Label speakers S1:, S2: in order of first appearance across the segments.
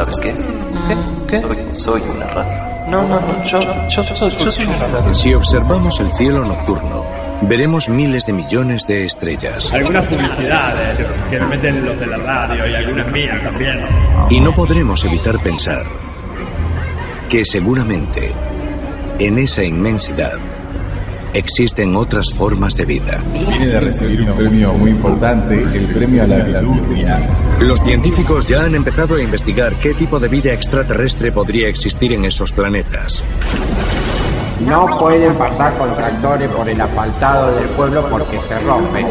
S1: ¿Sabes qué?
S2: ¿Qué?
S1: Soy, soy una radio.
S2: No, no, no, yo, yo, yo, yo soy una radio.
S3: Si observamos el cielo nocturno, veremos miles de millones de estrellas.
S4: Algunas publicidades que me meten los de la radio y algunas mías también.
S3: Y no podremos evitar pensar que seguramente en esa inmensidad existen otras formas de vida.
S5: Viene de recibir un premio muy importante, el premio a la virtud.
S3: Los científicos ya han empezado a investigar qué tipo de vida extraterrestre podría existir en esos planetas.
S6: No pueden pasar con tractores por el asfaltado del pueblo porque se rompen.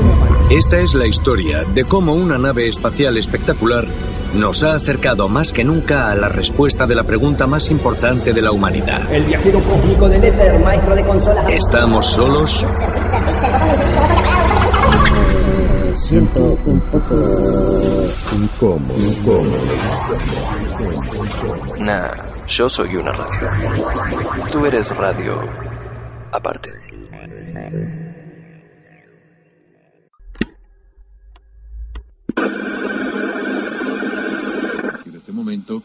S3: Esta es la historia de cómo una nave espacial espectacular nos ha acercado más que nunca a la respuesta de la pregunta más importante de la humanidad.
S7: El viajero cósmico del éter, maestro de consolas.
S3: ¿Estamos solos?
S8: Siento un poco incómodo. incómodo.
S1: Nah, yo soy una radio. Tú eres radio aparte.
S5: En este momento,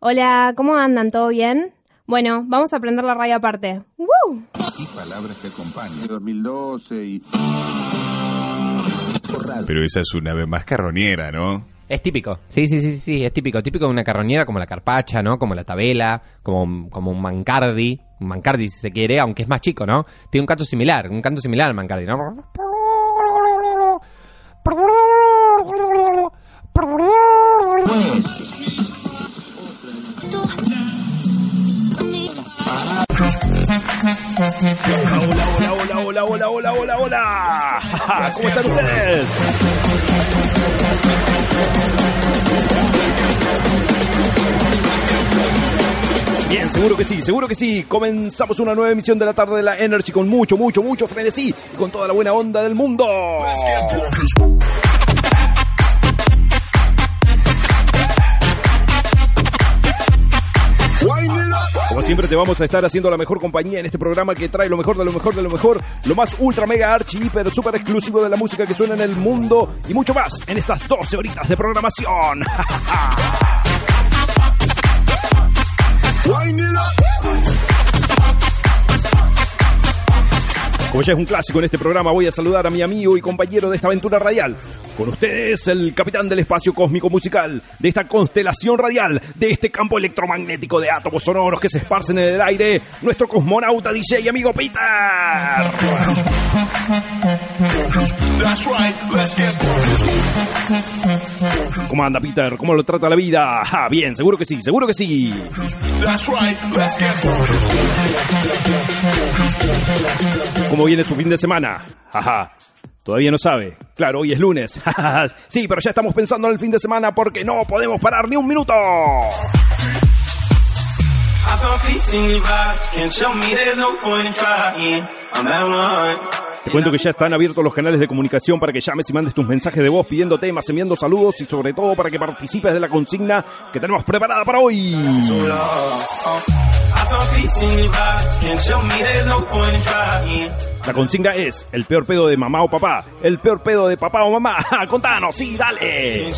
S9: Hola, ¿cómo andan? ¿Todo bien? Bueno, vamos a aprender la radio aparte. ¡Woo!
S5: Y palabras que acompañan. 2012 y...
S10: Pero esa es una ave más carroñera, ¿no?
S2: Es típico, sí, sí, sí, sí, es típico, típico de una carroñera como la carpacha, ¿no? Como la tabela, como, como un mancardi, un mancardi si se quiere, aunque es más chico, ¿no? Tiene un canto similar, un canto similar al mancardi, ¿no?
S4: Hola, hola, hola, hola, hola. ¿Cómo están ustedes? Bien, seguro que sí, seguro que sí. Comenzamos una nueva emisión de la tarde de la Energy con mucho, mucho, mucho frenesí, con toda la buena onda del mundo. Te vamos a estar haciendo la mejor compañía en este programa que trae lo mejor de lo mejor de lo mejor, lo más ultra mega archi hiper super exclusivo de la música que suena en el mundo y mucho más en estas 12 horitas de programación. Como ya es un clásico en este programa, voy a saludar a mi amigo y compañero de esta aventura radial. Con ustedes, el capitán del espacio cósmico musical, de esta constelación radial, de este campo electromagnético de átomos sonoros que se esparcen en el aire, nuestro cosmonauta DJ y amigo Peter. ¿Cómo anda Peter? ¿Cómo lo trata la vida? Ah, bien, seguro que sí, seguro que sí. ¿Cómo viene su fin de semana? Ajá. Todavía no sabe. Claro, hoy es lunes. sí, pero ya estamos pensando en el fin de semana porque no podemos parar ni un minuto. Te cuento que ya están abiertos los canales de comunicación para que llames y mandes tus mensajes de voz pidiendo temas, enviando saludos y sobre todo para que participes de la consigna que tenemos preparada para hoy. La consigna es el peor pedo de mamá o papá, el peor pedo de papá o mamá. Contanos, sí, dale.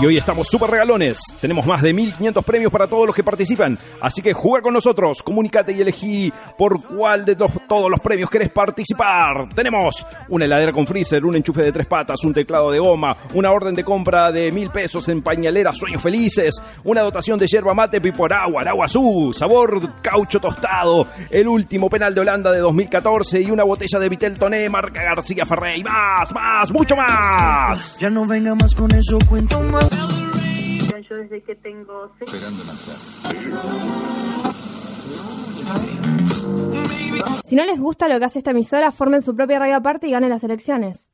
S4: Y hoy estamos súper regalones. Tenemos más de 1500 premios para todos los que participan. Así que juega con nosotros, comunícate y elegí por cuál de todos los premios querés participar. Tenemos una heladera con freezer, un enchufe de tres patas, un teclado de goma, una orden de compra de mil pesos en pañalera Sueños Felices, una dotación de yerba mate Pipor Agua, el agua azul, sabor caucho tostado, el último penal de Holanda de 2014 y una botella de Vitel Toné marca García Ferrey. Más, más, mucho más.
S11: Ya no venga más con eso, cuento más.
S12: Yo desde que tengo seis
S5: Esperando nacer.
S9: Si no les gusta lo que hace esta emisora, formen su propia radio aparte y ganen las elecciones.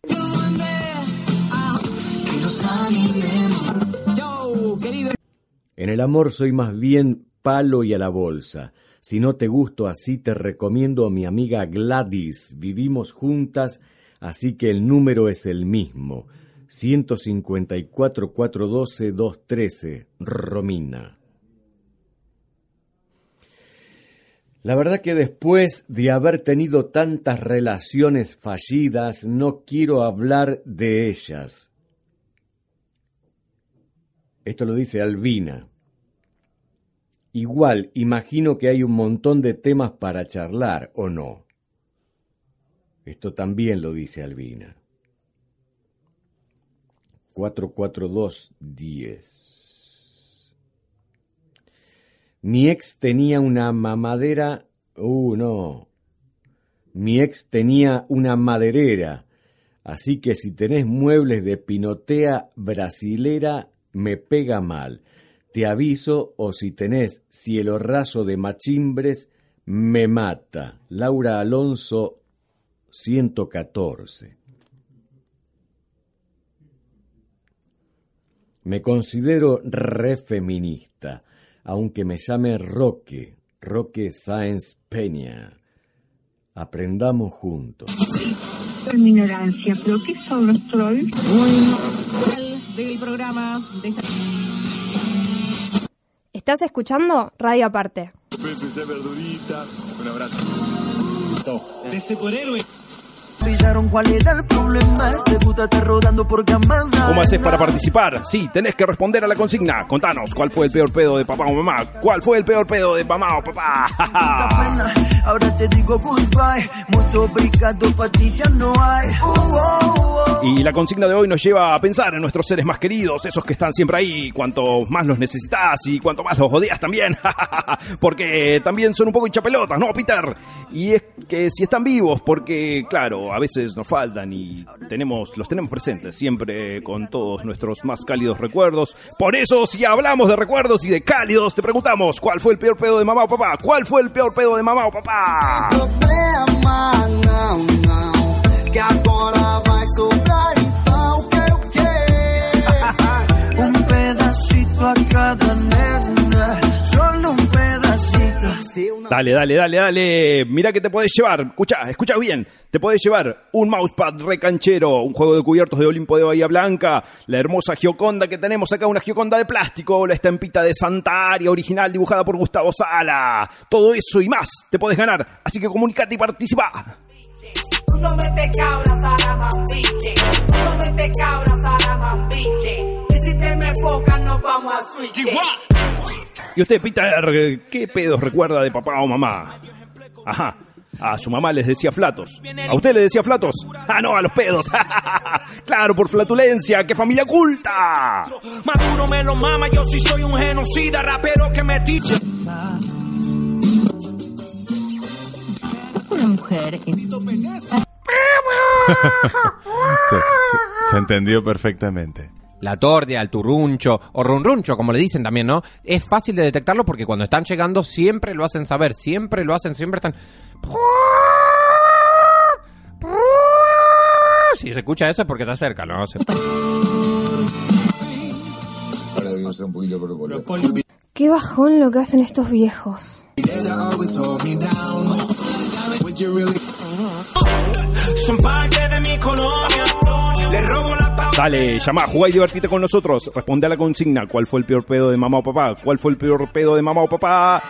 S8: En el amor soy más bien palo y a la bolsa. Si no te gusto así, te recomiendo a mi amiga Gladys. Vivimos juntas, así que el número es el mismo. 154 412 213, Romina. La verdad que después de haber tenido tantas relaciones fallidas, no quiero hablar de ellas. Esto lo dice Albina. Igual, imagino que hay un montón de temas para charlar, ¿o no? Esto también lo dice Albina. 44210. Mi ex tenía una mamadera. Uh, no. Mi ex tenía una maderera. Así que si tenés muebles de pinotea brasilera, me pega mal. Te aviso, o si tenés cielo raso de machimbres, me mata. Laura Alonso, 114. Me considero re feminista, aunque me llame Roque, Roque Sáenz Peña. Aprendamos juntos.
S12: Mi ignorancia, pero ¿qué son los trolls?
S13: del programa de esta...
S9: ¿Estás escuchando Radio Aparte?
S14: verdurita. Un abrazo. De superhéroe.
S11: Cuál era el problema. Te gusta estar rodando por camas.
S4: ¿Cómo haces para participar? Sí, tenés que responder a la consigna. Contanos, ¿cuál fue el peor pedo de papá o mamá? ¿Cuál fue el peor pedo de mamá o papá?
S11: Ahora te digo goodbye. Mucho obrigado, para ti ya no hay.
S4: Y la consigna de hoy nos lleva a pensar en nuestros seres más queridos, esos que están siempre ahí, cuanto más los necesitas y cuanto más los odias también. porque también son un poco hinchapelotas, ¿no, Peter? Y es que si están vivos, porque claro, a veces nos faltan y tenemos, los tenemos presentes siempre con todos nuestros más cálidos recuerdos. Por eso, si hablamos de recuerdos y de cálidos, te preguntamos, ¿cuál fue el peor pedo de mamá o papá? ¿Cuál fue el peor pedo de mamá o papá?
S11: Um pedacito a cada
S4: Dale, dale, dale, dale. Mira que te podés llevar. Escucha, escucha bien. Te podés llevar un mousepad recanchero, un juego de cubiertos de Olimpo de Bahía Blanca, la hermosa Gioconda que tenemos acá, una Gioconda de plástico, la estampita de Santa Aria original dibujada por Gustavo Sala. Todo eso y más te podés ganar. Así que comunicate y participa.
S15: No me te cabras a la mambiche. No me te cabras a la mambiche. Y si te me enfocas, nos vamos a switch.
S4: Y usted, Peter, ¿qué pedos recuerda de papá o mamá? Ajá. A su mamá les decía flatos. ¿A usted le decía flatos? Ah, no, a los pedos. claro, por flatulencia. ¡Qué familia culta!
S16: Maduro me lo mama, yo sí soy un genocida, rapero que me tiche.
S13: Una mujer.
S10: se, se- se entendió perfectamente.
S2: La tordia, el turruncho o runruncho, como le dicen también, ¿no? Es fácil de detectarlo porque cuando están llegando siempre lo hacen saber, siempre lo hacen, siempre están... Si se escucha eso es porque está cerca, ¿no? Se-
S17: Ahora debemos ser un poquito por
S9: Qué bajón lo que hacen estos viejos.
S16: Son parte de mi colonia.
S4: Dale, llama, jugá y divertite con nosotros. Responde a la consigna. ¿Cuál fue el peor pedo de mamá o papá? ¿Cuál fue el peor pedo de mamá o papá?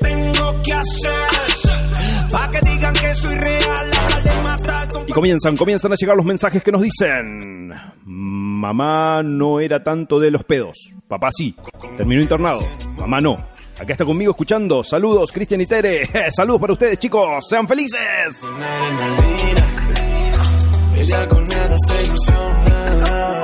S16: Tengo que hacer. Pa' que digan que soy real.
S4: Y comienzan, comienzan a llegar los mensajes que nos dicen. Mamá no era tanto de los pedos. Papá sí. Terminó internado. Mamá no. Acá está conmigo escuchando. Saludos, Cristian y Tere. Saludos para ustedes, chicos. Sean felices.
S11: Ella con nada se ilusiona.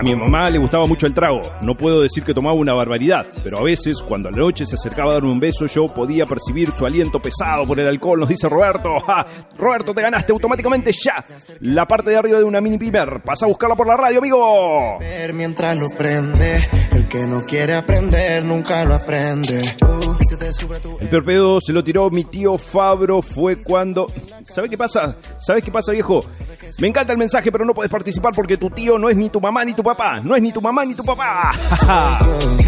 S4: A mi mamá le gustaba mucho el trago. No puedo decir que tomaba una barbaridad, pero a veces, cuando a la noche se acercaba a darme un beso, yo podía percibir su aliento pesado por el alcohol, nos dice Roberto. ¡Ja! Roberto, te ganaste automáticamente ya la parte de arriba de una mini pimer. Pasa a buscarla por la radio, amigo.
S11: Ver mientras lo prende. El que no quiere aprender nunca lo aprende.
S4: El peor pedo se lo tiró mi tío Fabro fue cuando... ¿Sabes qué pasa? ¿Sabes qué pasa, viejo? Me encanta el mensaje, pero no puedes participar porque tu tío no es ni tu mamá ni tu papá. No es ni tu mamá ni tu papá.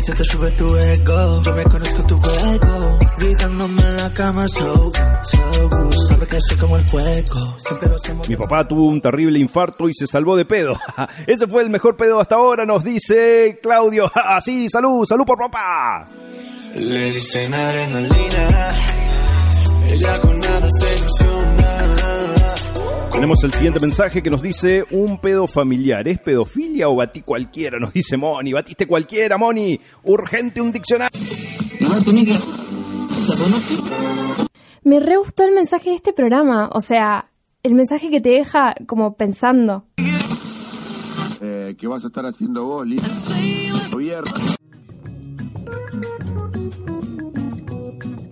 S11: Se te sube tu ego, yo me conozco tu juego. Gritándome en la cama, so good, so good. Sabe que soy como el fuego. Siempre lo hacemos.
S4: Mi papá tuvo un terrible infarto y se salvó de pedo. Ese fue el mejor pedo hasta ahora, nos dice Claudio. Sí, salud, salud por papá.
S18: Le dicen adrenalina. Ella con nada se ilusiona.
S4: Tenemos el siguiente mensaje que nos dice un pedo familiar. ¿Es pedofilia o batí cualquiera? Nos dice Moni. Batiste cualquiera, Moni. Urgente un diccionario.
S9: Me re gustó el mensaje de este programa. O sea, el mensaje que te deja como pensando.
S19: Eh, ¿Qué vas a estar haciendo vos, Liz? Gobierno.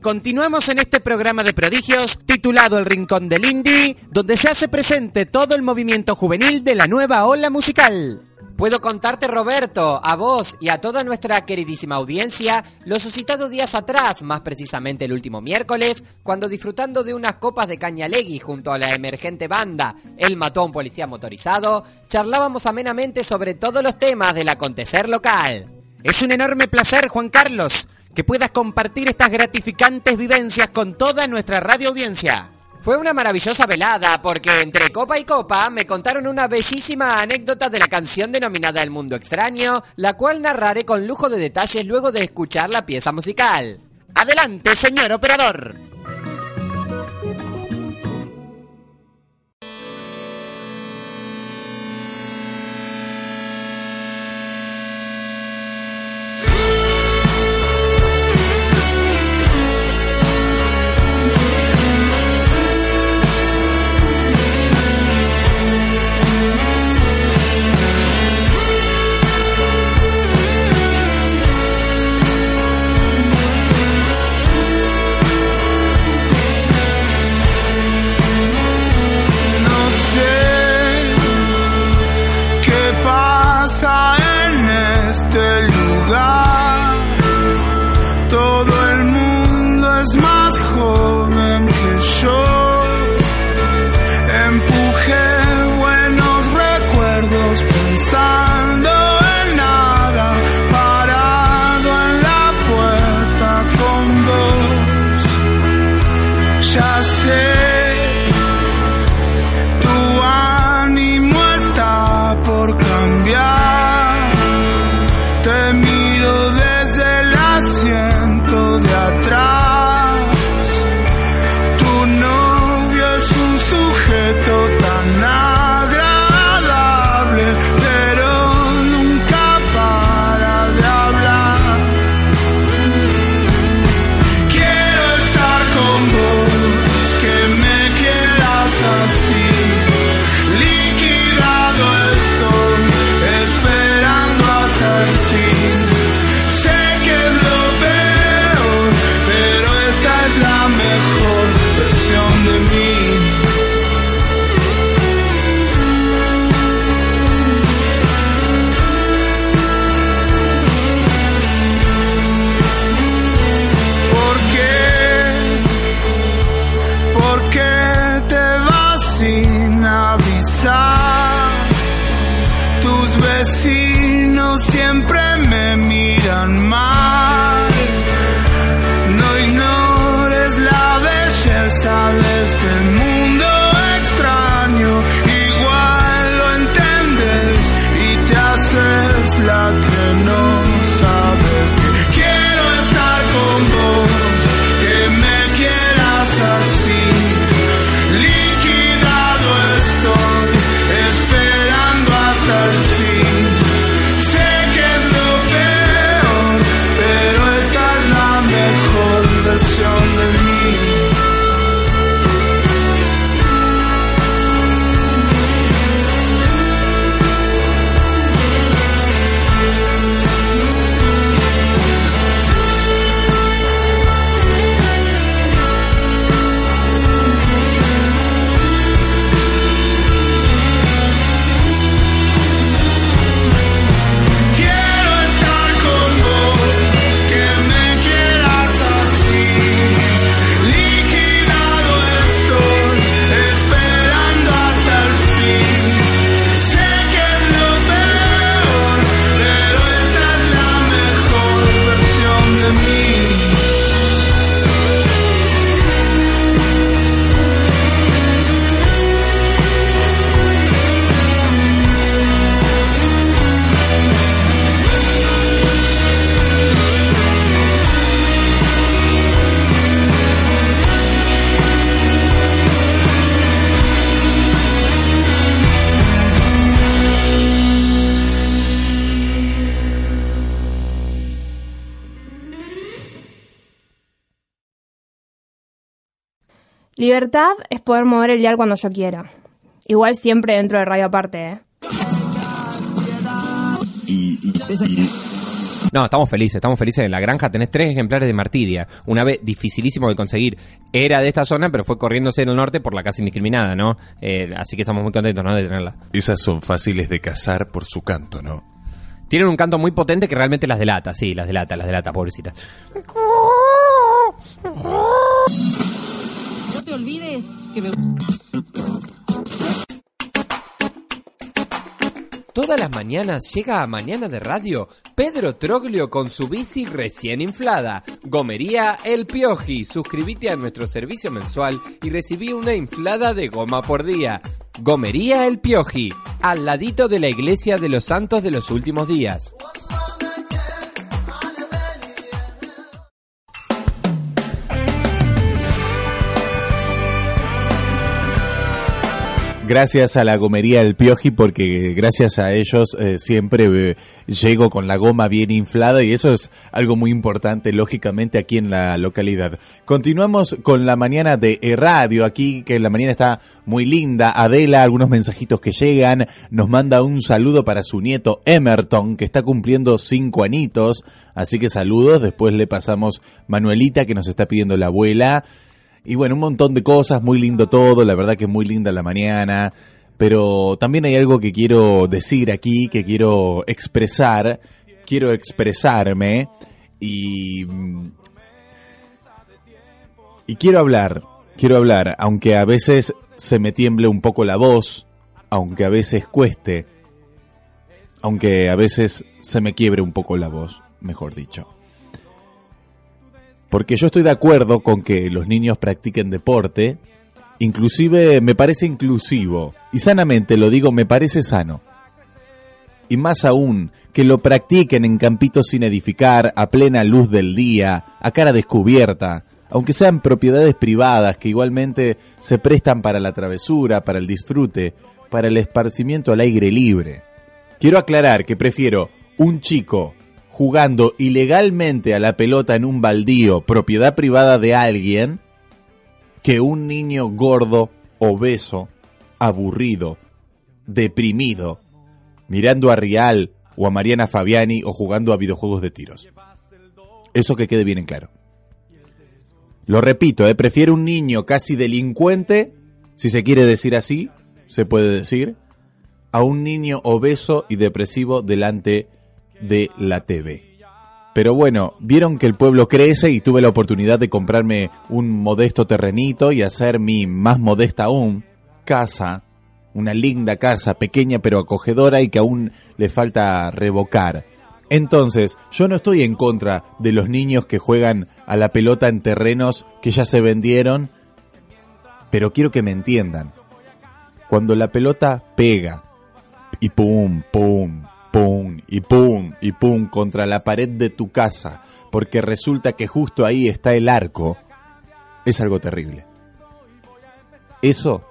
S20: Continuamos en este programa de prodigios titulado El Rincón del Indie, donde se hace presente todo el movimiento juvenil de la nueva ola musical.
S21: Puedo contarte, Roberto, a vos y a toda nuestra queridísima audiencia, lo suscitado días atrás, más precisamente el último miércoles, cuando disfrutando de unas copas de cañalegui junto a la emergente banda El Mató a un Policía Motorizado, charlábamos amenamente sobre todos los temas del acontecer local.
S20: Es un enorme placer, Juan Carlos, que puedas compartir estas gratificantes vivencias con toda nuestra radio audiencia.
S21: Fue una maravillosa velada porque entre copa y copa me contaron una bellísima anécdota de la canción denominada El Mundo Extraño, la cual narraré con lujo de detalles luego de escuchar la pieza musical.
S20: Adelante, señor operador.
S9: Libertad es poder mover el dial cuando yo quiera. Igual siempre dentro de radio aparte, ¿eh?
S2: No, estamos felices, estamos felices. En la granja tenés tres ejemplares de martidia. Una vez dificilísimo de conseguir. Era de esta zona, pero fue corriéndose en el norte por la casa indiscriminada, ¿no? Eh, así que estamos muy contentos, ¿no? De tenerla.
S10: Esas son fáciles de cazar por su canto, ¿no?
S2: Tienen un canto muy potente que realmente las delata, sí, las delata, las delata, pobrecitas.
S13: Olvides que me...
S2: Todas las mañanas llega a Mañana de Radio Pedro Troglio con su bici recién inflada. Gomería El Pioji. Suscríbete a nuestro servicio mensual y recibí una inflada de goma por día. Gomería El Pioji, al ladito de la iglesia de los santos de los últimos días.
S10: Gracias a la gomería El Pioji, porque gracias a ellos eh, siempre eh, llego con la goma bien inflada y eso es algo muy importante, lógicamente, aquí en la localidad. Continuamos con la mañana de radio, aquí que la mañana está muy linda. Adela, algunos mensajitos que llegan, nos manda un saludo para su nieto Emerton, que está cumpliendo cinco anitos. Así que saludos, después le pasamos Manuelita, que nos está pidiendo la abuela. Y bueno, un montón de cosas, muy lindo todo, la verdad que es muy linda la mañana, pero también hay algo que quiero decir aquí, que quiero expresar, quiero expresarme y... Y quiero hablar, quiero hablar, aunque a veces se me tiemble un poco la voz, aunque a veces cueste, aunque a veces se me quiebre un poco la voz, mejor dicho. Porque yo estoy de acuerdo con que los niños practiquen deporte, inclusive me parece inclusivo, y sanamente lo digo, me parece sano. Y más aún, que lo practiquen en campitos sin edificar, a plena luz del día, a cara descubierta, aunque sean propiedades privadas que igualmente se prestan para la travesura, para el disfrute, para el esparcimiento al aire libre. Quiero aclarar que prefiero un chico jugando ilegalmente a la pelota en un baldío, propiedad privada de alguien, que un niño gordo, obeso, aburrido, deprimido, mirando a Rial o a Mariana Fabiani o jugando a videojuegos de tiros. Eso que quede bien en claro. Lo repito, ¿eh? prefiero un niño casi delincuente, si se quiere decir así, se puede decir, a un niño obeso y depresivo delante de la TV. Pero bueno, vieron que el pueblo crece y tuve la oportunidad de comprarme un modesto terrenito y hacer mi más modesta aún casa, una linda casa, pequeña pero acogedora y que aún le falta revocar. Entonces, yo no estoy en contra de los niños que juegan a la pelota en terrenos que ya se vendieron, pero quiero que me entiendan. Cuando la pelota pega y pum, pum, pum y pum y pum contra la pared de tu casa, porque resulta que justo ahí está el arco, es algo terrible. Eso,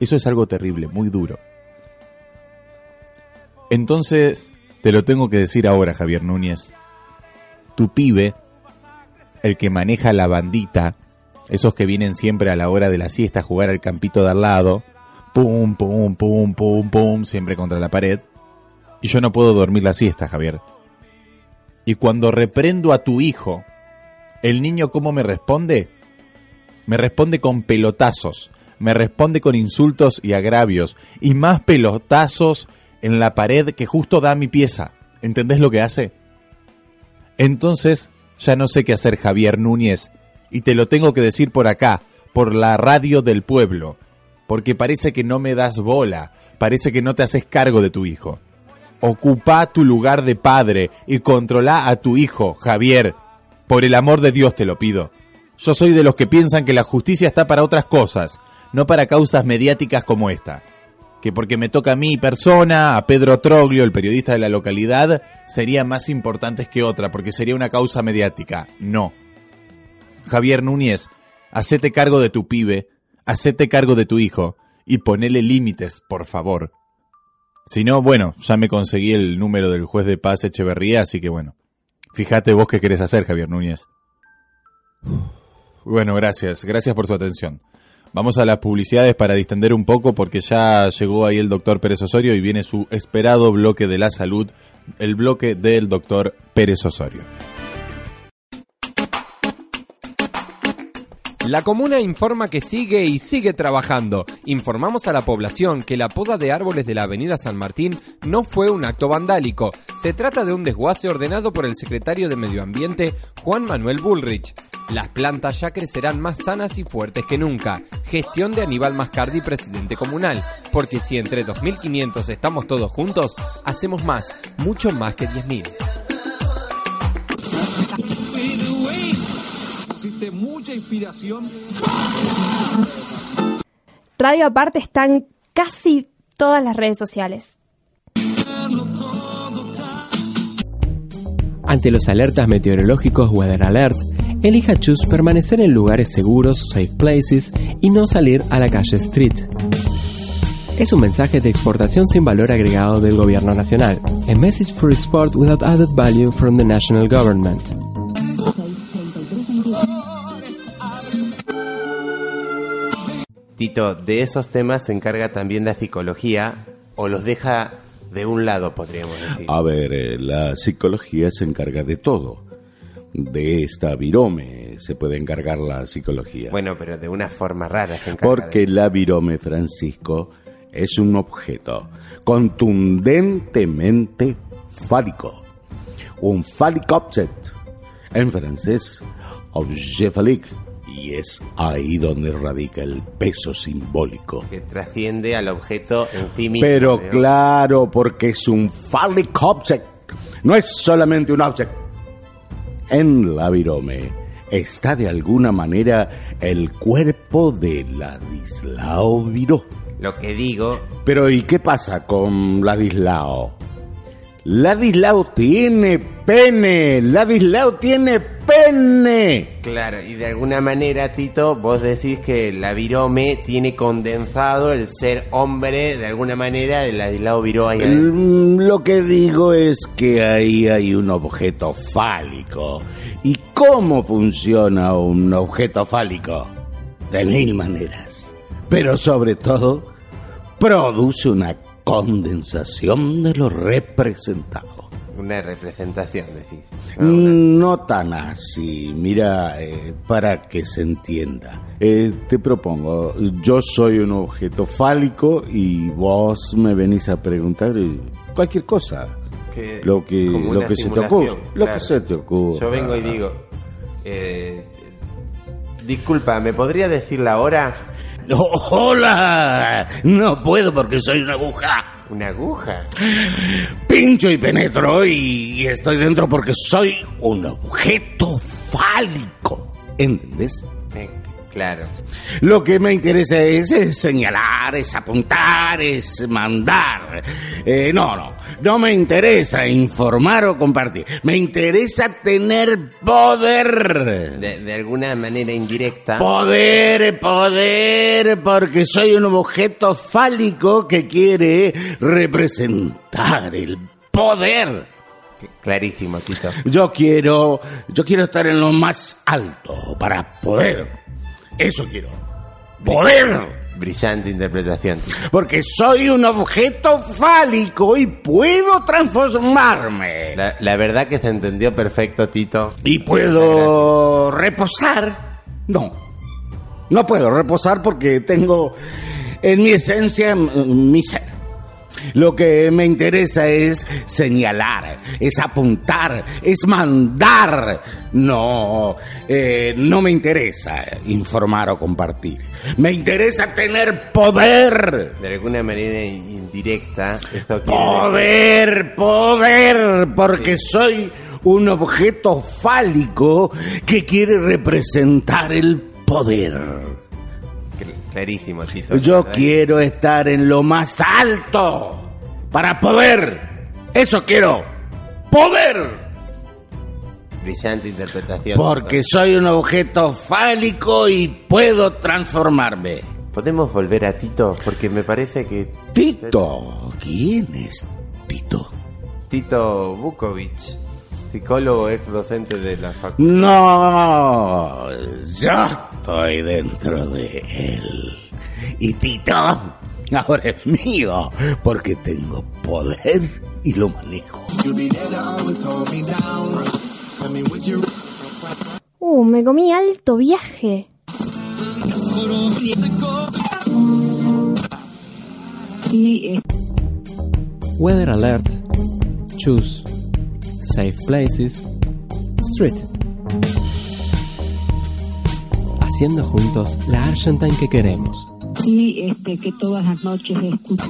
S10: eso es algo terrible, muy duro. Entonces, te lo tengo que decir ahora, Javier Núñez. Tu pibe, el que maneja la bandita, esos que vienen siempre a la hora de la siesta a jugar al campito de al lado, pum, pum, pum, pum, pum, siempre contra la pared, y yo no puedo dormir la siesta, Javier. Y cuando reprendo a tu hijo, ¿el niño cómo me responde? Me responde con pelotazos, me responde con insultos y agravios, y más pelotazos en la pared que justo da mi pieza. ¿Entendés lo que hace? Entonces, ya no sé qué hacer, Javier Núñez, y te lo tengo que decir por acá, por la radio del pueblo, porque parece que no me das bola, parece que no te haces cargo de tu hijo. Ocupa tu lugar de padre y controla a tu hijo, Javier. Por el amor de Dios te lo pido. Yo soy de los que piensan que la justicia está para otras cosas, no para causas mediáticas como esta. Que porque me toca a mí persona, a Pedro Troglio, el periodista de la localidad, sería más importantes que otra, porque sería una causa mediática. No. Javier Núñez, hacete cargo de tu pibe, hacete cargo de tu hijo, y ponele límites, por favor. Si no, bueno, ya me conseguí el número del juez de paz Echeverría, así que bueno. Fíjate vos qué querés hacer, Javier Núñez. Bueno, gracias. Gracias por su atención. Vamos a las publicidades para distender un poco porque ya llegó ahí el doctor Pérez Osorio y viene su esperado bloque de la salud, el bloque del doctor Pérez Osorio.
S2: La comuna informa que sigue y sigue trabajando. Informamos a la población que la poda de árboles de la avenida San Martín no fue un acto vandálico. Se trata de un desguace ordenado por el secretario de Medio Ambiente, Juan Manuel Bullrich. Las plantas ya crecerán más sanas y fuertes que nunca. Gestión de Aníbal Mascardi, presidente comunal. Porque si entre 2.500 estamos todos juntos, hacemos más, mucho más que 10.000.
S14: mucha inspiración.
S9: Radio Aparte está en casi todas las redes sociales.
S18: Ante los alertas meteorológicos Weather Alert, elija Choose permanecer en lugares seguros, safe places, y no salir a la calle Street. Es un mensaje de exportación sin valor agregado del gobierno nacional. A message for sport without added value from the national government.
S22: Tito, de esos temas se encarga también la psicología o los deja de un lado, podríamos decir.
S23: A ver, eh, la psicología se encarga de todo. De esta virome se puede encargar la psicología.
S22: Bueno, pero de una forma rara se encarga.
S23: Porque la virome, Francisco, es un objeto contundentemente fálico. Un phallic object. En francés, objet phallique. Y es ahí donde radica el peso simbólico.
S22: Que trasciende al objeto en sí mismo.
S23: Pero
S22: ¿no?
S23: claro, porque es un phallic object. No es solamente un object. En la virome está de alguna manera el cuerpo de Ladislao Viró.
S22: Lo que digo,
S23: Pero ¿y qué pasa con Ladislao? Ladislao tiene pene. Ladislao tiene pene.
S22: claro, y de alguna manera, Tito, vos decís que la virome tiene condensado el ser hombre, de alguna manera, de Ladislao Viró ahí.
S23: Mm, Lo que digo es que ahí hay un objeto fálico. ¿Y cómo funciona un objeto fálico? De mil maneras. Pero sobre todo, produce una condensación de lo representado.
S22: Una representación, decís.
S23: Mm, No tan así. Mira, eh, para que se entienda. Eh, te propongo, yo soy un objeto fálico y vos me venís a preguntar eh, cualquier cosa.
S22: Que-
S23: Lo que, lo
S22: una
S23: que se te ocurra. Lo que se te ocurra.
S22: Yo vengo y digo, eh, disculpa, ¿me podría decir la hora?
S23: ¡Hola! No puedo porque soy una aguja.
S22: ¿Una aguja?
S23: Pincho y penetro y estoy dentro porque soy un objeto fálico. ¿Entendés?
S22: Claro.
S23: Lo que me interesa es, es señalar, es apuntar, es mandar. Eh, no, no, no me interesa informar o compartir. Me interesa tener poder.
S22: De, de alguna manera indirecta.
S23: Poder, poder, porque soy un objeto fálico que quiere representar el poder.
S22: Clarísimo, Tito.
S23: Yo quiero, yo quiero estar en lo más alto para poder. Eso quiero. Poder.
S22: Brillante interpretación.
S23: Porque soy un objeto fálico y puedo transformarme.
S22: La, la verdad que se entendió perfecto, Tito.
S23: Y puedo reposar. No. No puedo reposar porque tengo en mi esencia mi ser. Lo que me interesa es señalar, es apuntar, es mandar. No, eh, no me interesa informar o compartir. Me interesa tener poder.
S22: De alguna manera indirecta,
S23: Poder, poder, porque soy un objeto fálico que quiere representar el poder.
S22: Tito.
S23: Yo
S22: ¿verdad?
S23: quiero estar en lo más alto para poder. Eso quiero. Poder.
S22: Brillante interpretación.
S23: Porque soy un objeto fálico y puedo transformarme.
S22: ¿Podemos volver a Tito? Porque me parece que...
S23: Tito. ¿Quién es Tito?
S22: Tito Bukovic, psicólogo ex docente de la facultad.
S23: No, yo estoy dentro de él. Y Tito ahora es mío porque tengo poder y lo manejo.
S9: Uh, me comí alto viaje.
S18: Weather Alert. Choose. Safe Places. Street. Haciendo juntos la Argentine que queremos.
S12: Y este, que todas las noches escucho.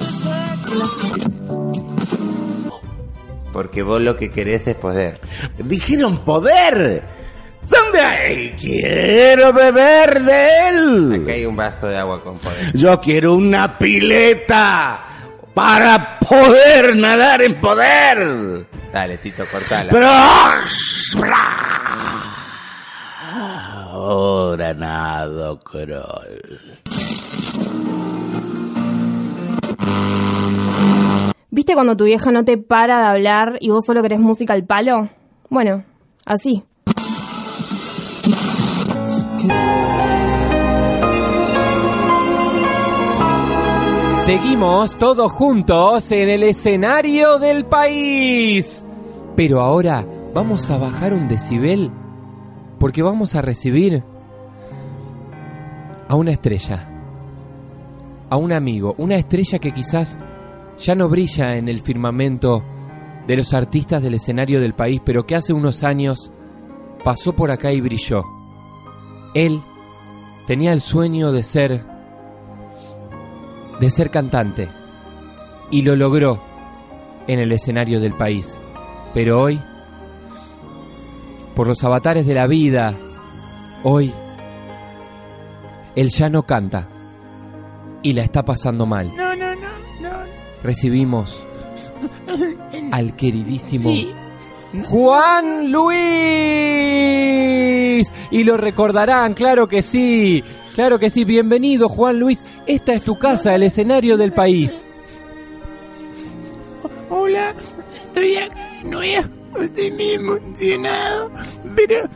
S22: Porque vos lo que querés es poder.
S23: Dijeron poder. ¿Dónde hay? Quiero beber de él.
S22: Acá hay un vaso de agua con poder.
S23: Yo quiero una pileta para poder nadar en poder.
S22: Dale, Tito, cortala.
S23: Ahora nado, Kroll.
S9: ¿Viste cuando tu vieja no te para de hablar y vos solo querés música al palo? Bueno, así.
S2: Seguimos todos juntos en el escenario del país. Pero ahora vamos a bajar un decibel porque vamos a recibir a una estrella, a un amigo, una estrella que quizás ya no brilla en el firmamento de los artistas del escenario del país, pero que hace unos años pasó por acá y brilló. Él tenía el sueño de ser de ser cantante y lo logró en el escenario del país. Pero hoy, por los avatares de la vida, hoy él ya no canta y la está pasando mal.
S24: No, no, no, no.
S2: Recibimos al queridísimo Juan Luis. Y lo recordarán, claro que sí. Claro que sí, bienvenido Juan Luis. Esta es tu casa, el escenario del país.
S24: Hola, estoy acá de nuevo. Estoy muy emocionado, pero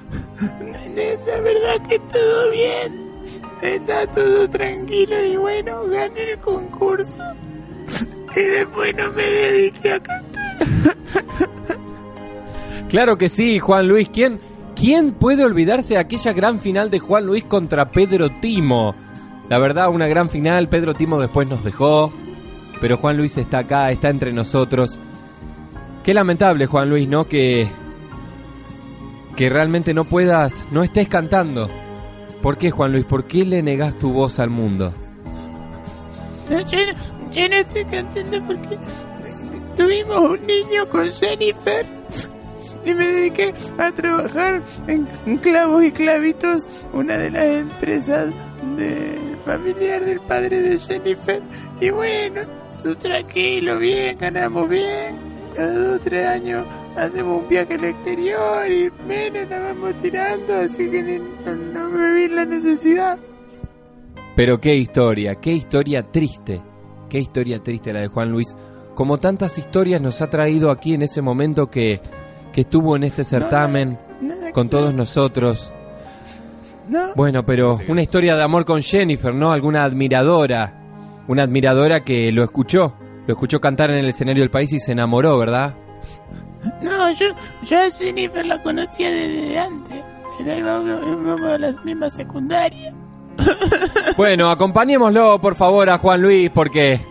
S24: la verdad que todo bien. Está todo tranquilo y bueno, gané el concurso. Y después no me dediqué a cantar.
S2: Claro que sí, Juan Luis. ¿Quién, ¿Quién puede olvidarse de aquella gran final de Juan Luis contra Pedro Timo? La verdad, una gran final. Pedro Timo después nos dejó. Pero Juan Luis está acá, está entre nosotros. Qué lamentable, Juan Luis, ¿no? Que. Que realmente no puedas. No estés cantando. ¿Por qué, Juan Luis? ¿Por qué le negás tu voz al mundo?
S24: No, yo, no, yo no estoy cantando porque tuvimos un niño con Jennifer y me dediqué a trabajar en clavos y clavitos, una de las empresas del familiar del padre de Jennifer. Y bueno, todo tranquilo, bien, ganamos bien. Cada dos o tres años hacemos un viaje al exterior y menos la vamos tirando, así que no, no me vi la necesidad.
S2: Pero qué historia, qué historia triste. Qué historia triste la de Juan Luis. Como tantas historias nos ha traído aquí en ese momento que, que estuvo en este certamen con todos nosotros.
S24: No.
S2: Bueno, pero una historia de amor con Jennifer, ¿no? Alguna admiradora. Una admiradora que lo escuchó. Lo escuchó cantar en el escenario del país y se enamoró, ¿verdad?
S24: No, yo, yo a Jennifer la conocía desde antes. Era íbamos a la misma secundaria.
S2: Bueno, acompañémoslo, por favor, a Juan Luis, porque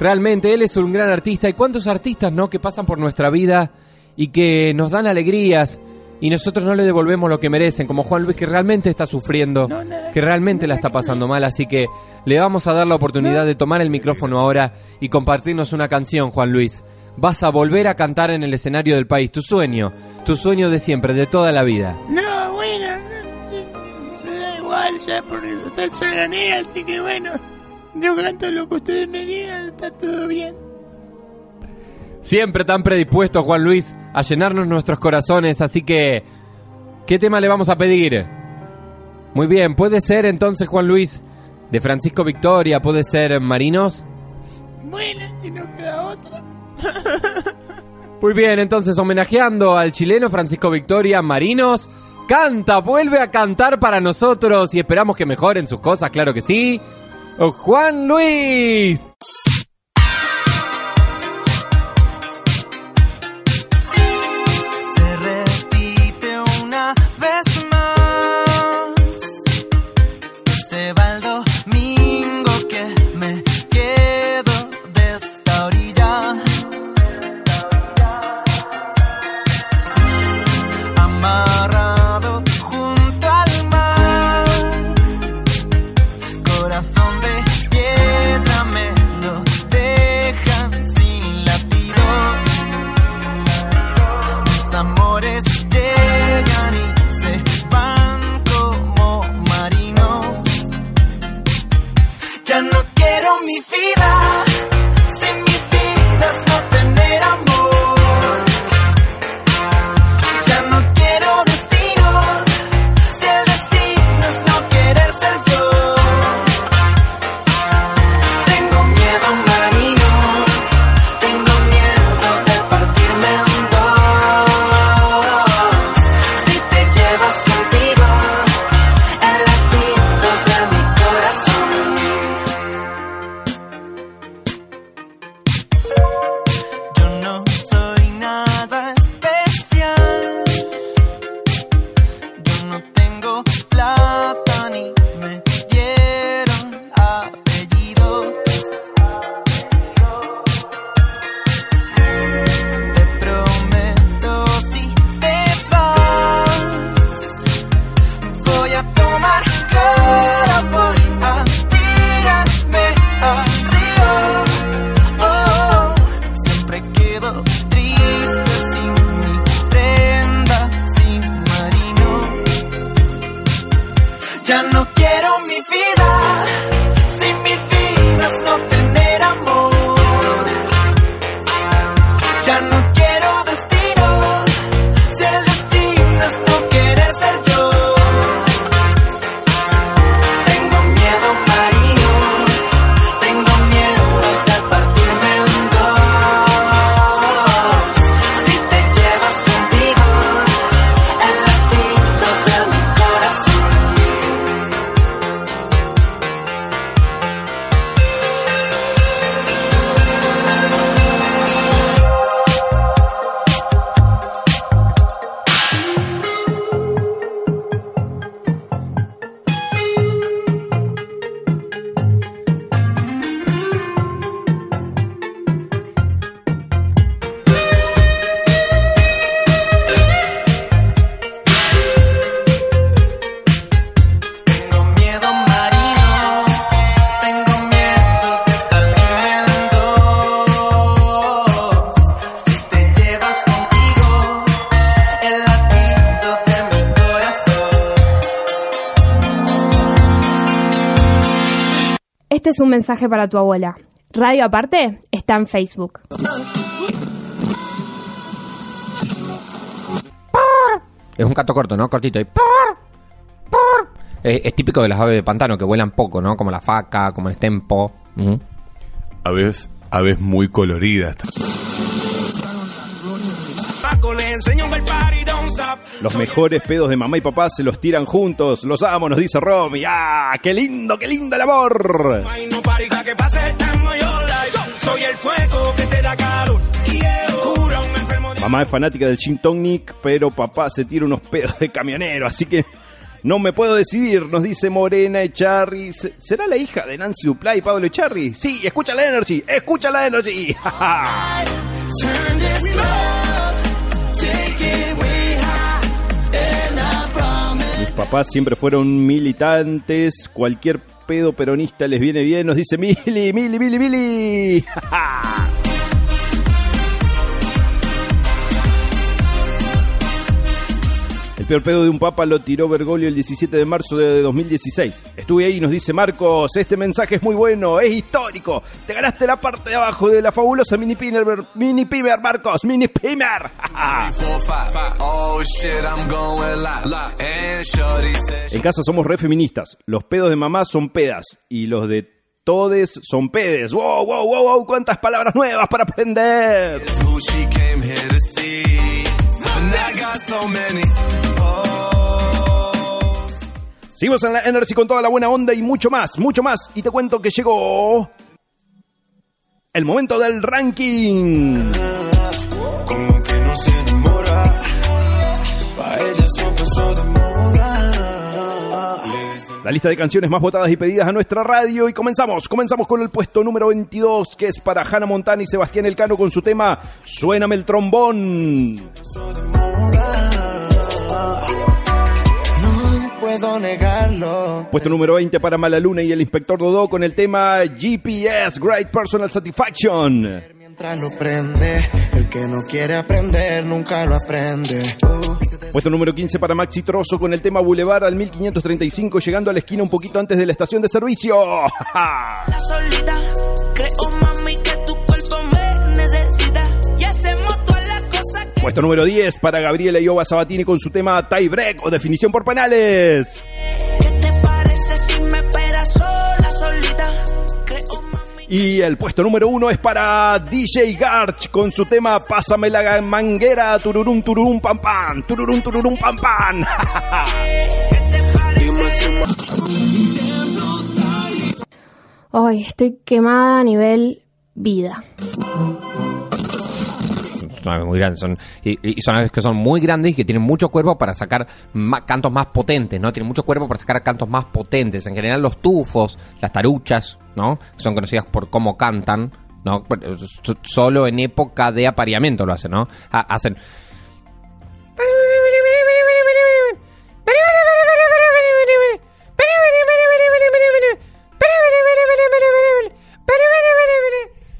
S2: realmente él es un gran artista. ¿Y cuántos artistas, no, que pasan por nuestra vida y que nos dan alegrías y nosotros no le devolvemos lo que merecen? Como Juan Luis, que realmente está sufriendo, que realmente la está pasando mal. Así que le vamos a dar la oportunidad de tomar el micrófono ahora y compartirnos una canción, Juan Luis. Vas a volver a cantar en el escenario del país, tu sueño, tu sueño de siempre, de toda la vida.
S24: No, bueno, no, me da igual ya, porque total ya gané, así que bueno, yo canto lo que ustedes me digan, está todo bien.
S2: Siempre tan predispuesto, Juan Luis, a llenarnos nuestros corazones, así que... ¿Qué tema le vamos a pedir? Muy bien, puede ser entonces, Juan Luis, de Francisco Victoria, puede ser Marinos.
S24: Bueno, si no queda otra.
S2: Muy bien, entonces homenajeando al chileno Francisco Victoria, Marinos,
S18: canta, vuelve a cantar para nosotros y esperamos que mejoren sus cosas, claro que sí. Juan Luis.
S9: Este es un mensaje para tu abuela. Radio aparte está en Facebook.
S2: Es un canto corto, ¿no? Cortito. Y Eh, es típico de las aves de pantano que vuelan poco, ¿no? Como la faca, como el tempo.
S25: Aves, aves muy coloridas.
S16: Paco le enseñó stop.
S4: Los mejores pedos de mamá y papá se los tiran juntos. Los amo, nos dice Romy. ¡Ah! ¡Qué lindo, qué lindo el amor!
S16: Soy el fuego que te da calor.
S4: Mamá es fanática del gin tonic, pero papá se tira unos pedos de camionero, así que no me puedo decidir, nos dice Morena Echarri. ¿Se- ¿Será la hija de Nancy Duplay y Pablo Echarri? Sí, escucha la Energy, escucha la Energy. papás siempre fueron militantes, cualquier pedo peronista les viene bien, nos dice Mili, Mili, Mili, Mili. peor pedo de un papa lo tiró Bergoglio el 17 de marzo de 2016. Estuve ahí y nos dice Marcos, este mensaje es muy bueno, es histórico. Te ganaste la parte de abajo de la fabulosa mini pimer, mini pimer Marcos, mini pimer. En casa somos re feministas. Los pedos de mamá son pedas y los de todes son pedes. Wow, wow, wow, wow, cuántas palabras nuevas para aprender. Seguimos en la Energy con toda la buena onda y mucho más, mucho más. Y te cuento que llegó el momento del ranking.
S16: Como que no.
S4: La lista de canciones más votadas y pedidas a nuestra radio y comenzamos, comenzamos con el puesto número 22 que es para Hannah Montana y Sebastián Elcano con su tema Suéname el trombón.
S16: Puedo negarlo.
S4: Puesto número 20 para Malaluna y el Inspector Dodó con el tema GPS Great Personal Satisfaction.
S16: Mientras lo prende, el que no quiere aprender nunca lo aprende. Uh,
S4: Puesto número 15 para Maxi Trozo con el tema Boulevard al 1535 llegando a la esquina un poquito antes de la estación de servicio.
S11: La soledad, creo mami que tu cuerpo me necesita y hacemos todas las cosas que
S4: Puesto número 10 para Gabriela Ioba Sabatini con su tema tie break o definición por penales.
S11: te parece si me esperas sola, solita.
S4: Y el puesto número 1 es para DJ Garch con su tema Pásame la manguera, tururum tururum pam pam, tururum tururum pam pam.
S9: Ay, estoy quemada a nivel vida.
S2: Son aves muy grandes, y, son aves que son muy grandes y que tienen mucho cuerpo para sacar cantos más potentes, ¿no? Tienen mucho cuerpo para sacar cantos más potentes. En general los tufos, las taruchas, ¿no? Son conocidas por cómo cantan, ¿no? Solo en época de apareamiento lo hacen, ¿no? Ha- hacen...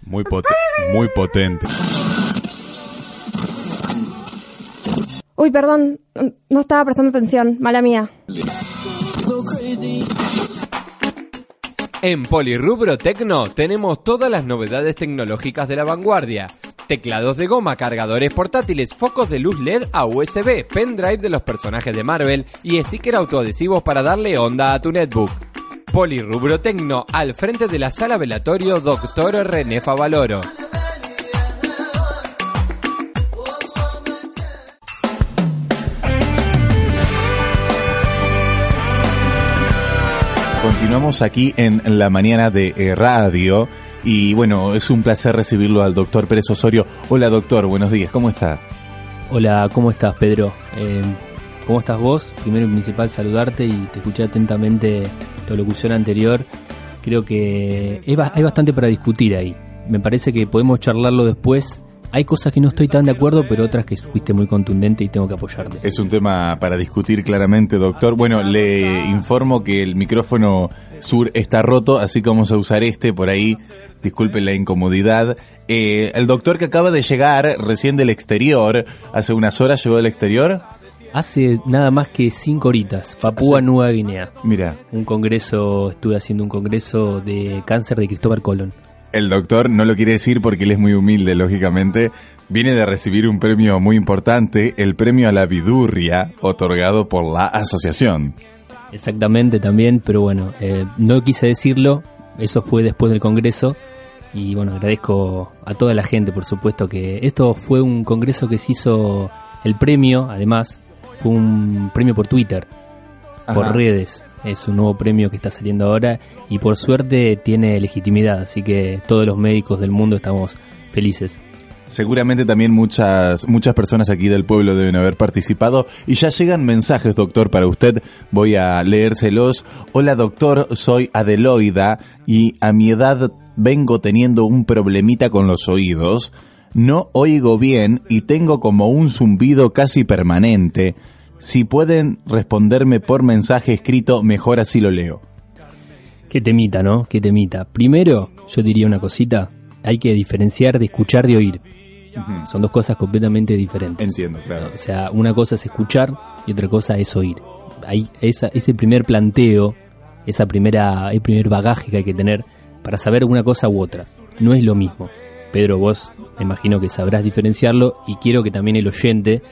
S25: Muy, pote- muy potente.
S9: Uy, perdón, no estaba prestando atención, mala mía.
S2: En Polirrubro Tecno tenemos todas las novedades tecnológicas de la vanguardia. Teclados de goma, cargadores portátiles, focos de luz LED a USB, pendrive de los personajes de Marvel y sticker autoadhesivos para darle onda a tu netbook. Polirrubro Tecno al frente de la sala velatorio Dr. René Favaloro.
S10: Continuamos aquí en la mañana de eh, radio y bueno, es un placer recibirlo al doctor Pérez Osorio. Hola doctor, buenos días, ¿cómo está?
S26: Hola, ¿cómo estás, Pedro? Eh, ¿Cómo estás vos? Primero y principal, saludarte y te escuché atentamente tu locución anterior. Creo que hay ba- hay bastante para discutir ahí. Me parece que podemos charlarlo después. Hay cosas que no estoy tan de acuerdo, pero otras que fuiste muy contundente y tengo que apoyarte.
S10: Es un tema para discutir claramente, doctor. Bueno, le informo que el micrófono sur está roto, así que vamos a usar este por ahí. Disculpen la incomodidad. Eh, el doctor que acaba de llegar recién del exterior, hace unas horas llegó del exterior.
S26: Hace nada más que cinco horitas, Papúa Nueva Guinea.
S10: Mira.
S26: Un congreso, estuve haciendo un congreso de cáncer de Cristóbal Colón.
S10: El doctor no lo quiere decir porque él es muy humilde, lógicamente. Viene de recibir un premio muy importante, el premio a la vidurria, otorgado por la asociación.
S26: Exactamente también, pero bueno, eh, no quise decirlo, eso fue después del Congreso y bueno, agradezco a toda la gente, por supuesto, que esto fue un Congreso que se hizo el premio, además, fue un premio por Twitter, por redes, es un nuevo premio que está saliendo ahora y por suerte tiene legitimidad, así que todos los médicos del mundo estamos felices.
S10: Seguramente también muchas, muchas personas aquí del pueblo deben haber participado y ya llegan mensajes, doctor, para usted. Voy a leérselos. Hola, doctor, soy Adeloida y a mi edad vengo teniendo un problemita con los oídos. No oigo bien y tengo como un zumbido casi permanente. Si pueden responderme por mensaje escrito, mejor así lo leo.
S26: Qué temita, ¿no? Qué temita. Primero, yo diría una cosita, hay que diferenciar de escuchar de oír. Son dos cosas completamente diferentes.
S10: Entiendo, claro.
S26: O sea, una cosa es escuchar y otra cosa es oír. Ahí, esa, ese primer planteo, esa primera, el primer bagaje que hay que tener para saber una cosa u otra. No es lo mismo. Pedro, vos me imagino que sabrás diferenciarlo y quiero que también el oyente,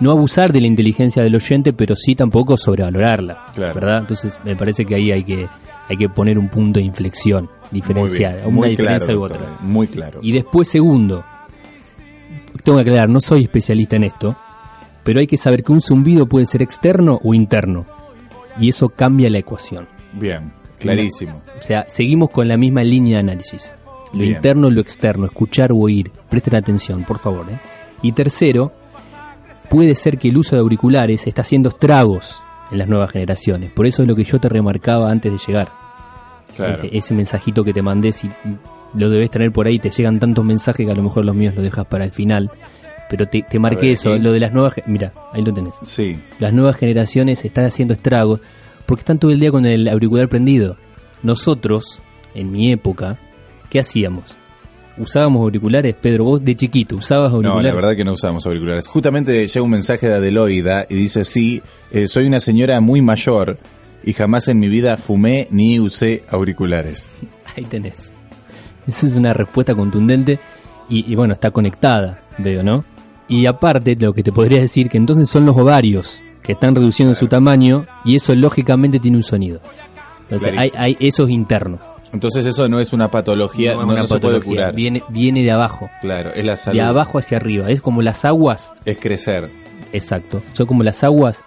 S26: no abusar de la inteligencia del oyente, pero sí tampoco sobrevalorarla.
S10: Claro.
S26: ¿Verdad? Entonces me parece que ahí hay que, hay que poner un punto de inflexión, diferenciar, una
S10: muy
S26: diferencia
S10: claro,
S26: u
S10: doctor,
S26: otra.
S10: muy claro.
S26: Y después, segundo, tengo que aclarar, no soy especialista en esto, pero hay que saber que un zumbido puede ser externo o interno. Y eso cambia la ecuación.
S10: Bien, clarísimo.
S26: O sea, seguimos con la misma línea de análisis. Lo
S10: Bien.
S26: interno y lo externo, escuchar o oír. Presten atención, por favor. ¿eh? Y tercero, puede ser que el uso de auriculares está haciendo estragos en las nuevas generaciones. Por eso es lo que yo te remarcaba antes de llegar.
S10: Claro.
S26: Ese, ese mensajito que te mandé, si lo debes tener por ahí, te llegan tantos mensajes que a lo mejor los míos los dejas para el final. Pero te, te marqué
S10: ver,
S26: eso,
S10: ¿y?
S26: lo de las nuevas... Mira, ahí lo tenés.
S10: Sí.
S26: Las nuevas generaciones están haciendo estragos porque están todo el día con el auricular prendido. Nosotros, en mi época, ¿qué hacíamos? ¿Usábamos auriculares? Pedro, vos de chiquito, ¿usabas
S10: No,
S26: auriculares?
S10: la verdad que no usamos auriculares. Justamente llega un mensaje de Adeloida y dice, sí, eh, soy una señora muy mayor y jamás en mi vida fumé ni usé auriculares.
S26: Ahí tenés. Esa es una respuesta contundente y, y bueno, está conectada, veo, ¿no? Y aparte, lo que te podría decir que entonces son los ovarios que están reduciendo su tamaño y eso lógicamente tiene un sonido. Entonces, hay, hay, eso es interno.
S10: Entonces eso no es una patología, no,
S26: es una
S10: no se puede
S26: patología,
S10: curar.
S26: Viene, viene de abajo.
S10: Claro, es la salud.
S26: De abajo hacia arriba. Es como las aguas.
S10: Es crecer.
S26: Exacto. Son como las aguas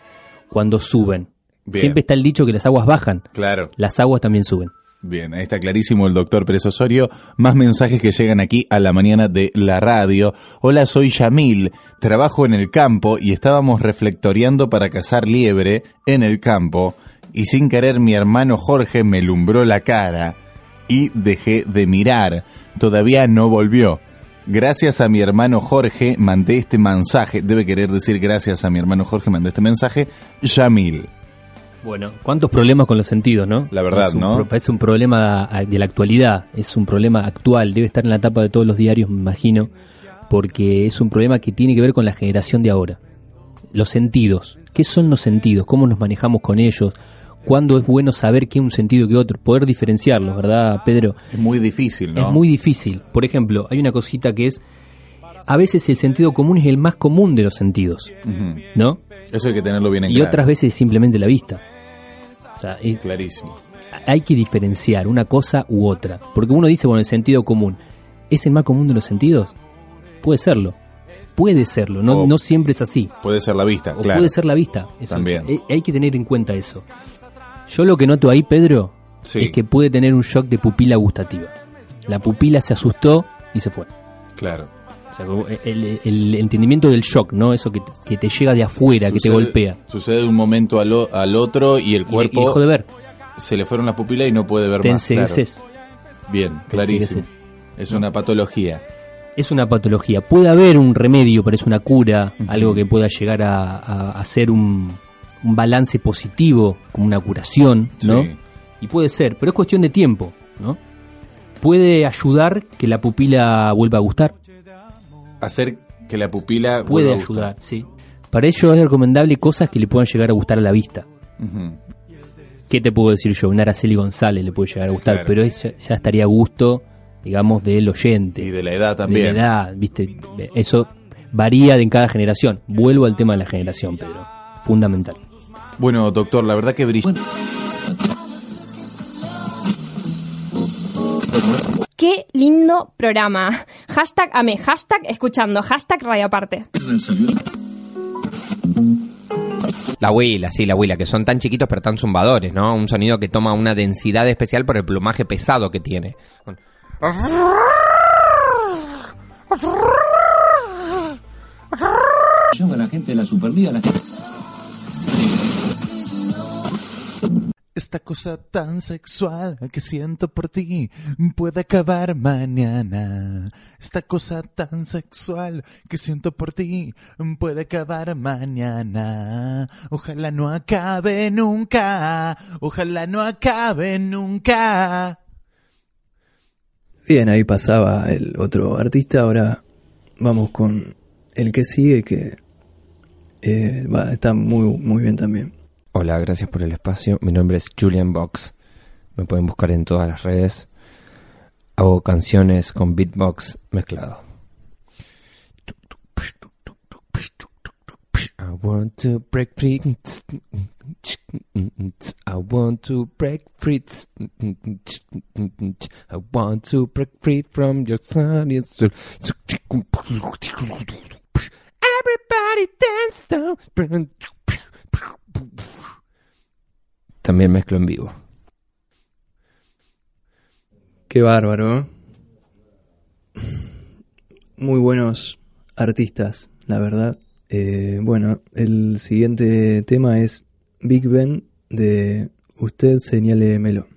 S26: cuando suben.
S10: Bien.
S26: Siempre está el dicho que las aguas bajan.
S10: Claro.
S26: Las aguas también suben.
S10: Bien, ahí está clarísimo el doctor Pérez Osorio. Más mensajes que llegan aquí a la mañana de la radio. Hola, soy Yamil. Trabajo en el campo y estábamos reflectoreando para cazar liebre en el campo. Y sin querer mi hermano Jorge me lumbró la cara y dejé de mirar. Todavía no volvió. Gracias a mi hermano Jorge mandé este mensaje. Debe querer decir gracias a mi hermano Jorge mandé este mensaje. Yamil.
S26: Bueno, ¿cuántos problemas con los sentidos, no?
S10: La verdad,
S26: es un
S10: ¿no?
S26: Es un problema ah, de la actualidad, es un problema actual, debe estar en la tapa de todos los diarios, me imagino, porque es un problema que tiene que ver con la generación de ahora. Los sentidos. ¿Qué son los sentidos? ¿Cómo nos manejamos con ellos? ¿Cuándo es bueno saber qué es un sentido que otro? Poder diferenciarlos, ¿verdad, Pedro?
S10: Es muy difícil, ¿no?
S26: Es muy difícil. Por ejemplo, hay una cosita que es, a veces el sentido común es el más común de los sentidos. ¿no?
S10: Eso hay que tenerlo bien en
S26: Y
S10: claro.
S26: otras veces es simplemente la vista. O sea, es-
S10: Clarísimo.
S26: hay que diferenciar una cosa u otra. Porque uno dice, bueno, el sentido común. ¿Es el más común de los sentidos? Puede serlo. Puede serlo. No,
S10: O-
S26: no siempre es así.
S10: Puede ser la vista,
S26: O
S10: claro.
S26: puede ser la vista. Eso
S10: También.
S26: es- eh, hay que tener en cuenta eso. Yo lo que noto ahí, Pedro,
S10: Sí.
S26: es que puede tener un shock de pupila gustativa. La pupila se asustó y se fue.
S10: Claro.
S26: O sea, el, el entendimiento del shock, ¿no? Eso que, te- que te llega de afuera, que te golpea.
S10: Sucede de un momento al, o- al otro y el cuerpo
S26: y dejó de ver.
S10: se le fueron las pupilas y no puede ver
S26: Te
S10: más. claro. Bien, clarísimo. Es una patología.
S26: Es una patología. Puede haber un remedio, pero es una cura, algo que pueda llegar a, a hacer un, un balance positivo, como una curación, ¿no?
S10: Sí.
S26: Y puede ser, pero es cuestión de tiempo, ¿no? Puede ayudar que la pupila vuelva a gustar.
S10: Hacer que la pupila
S26: Puede
S10: vuelva a gustar.
S26: ayudar, sí. Para ello es recomendable cosas que le puedan llegar a gustar a la vista.
S10: Ujú.
S26: ¿Qué te puedo decir yo? Una Araceli González le puede llegar a gustar,
S10: Claro.
S26: pero ya, ya estaría a gusto, digamos, del oyente.
S10: Y de la edad
S26: de
S10: también.
S26: la edad, ¿viste? Eso varía de en cada generación. Vuelvo al tema de la generación, Pedro. Fundamental.
S10: Bueno, doctor, la verdad que brilla.
S9: Qué lindo programa. Hashtag ame, hashtag escuchando, hashtag radio aparte.
S2: La huila, sí, la huila, que son tan chiquitos pero tan zumbadores, ¿no? Un sonido que toma una densidad especial por el plumaje pesado que tiene.
S14: Con la gente de la Superliga, la gente...
S10: Esta cosa tan sexual que siento por ti puede acabar mañana. Esta cosa tan sexual que siento por ti puede acabar mañana. Ojalá no acabe nunca. Ojalá no acabe nunca.
S27: Bien, ahí pasaba el otro artista, ahora vamos con el que sigue, que eh, va, está muy, muy bien también.
S2: Hola, gracias por el espacio. Mi nombre es Julian Box. Me pueden buscar en todas las redes. Hago canciones con beatbox mezclado. I want to break free. I want to break free. I want to break free from your sun. Everybody dance down.
S18: También mezclo en vivo.
S27: Qué bárbaro. Muy buenos artistas, la verdad. Eh, bueno, el siguiente tema es Big Ben de Usted Señale Melo.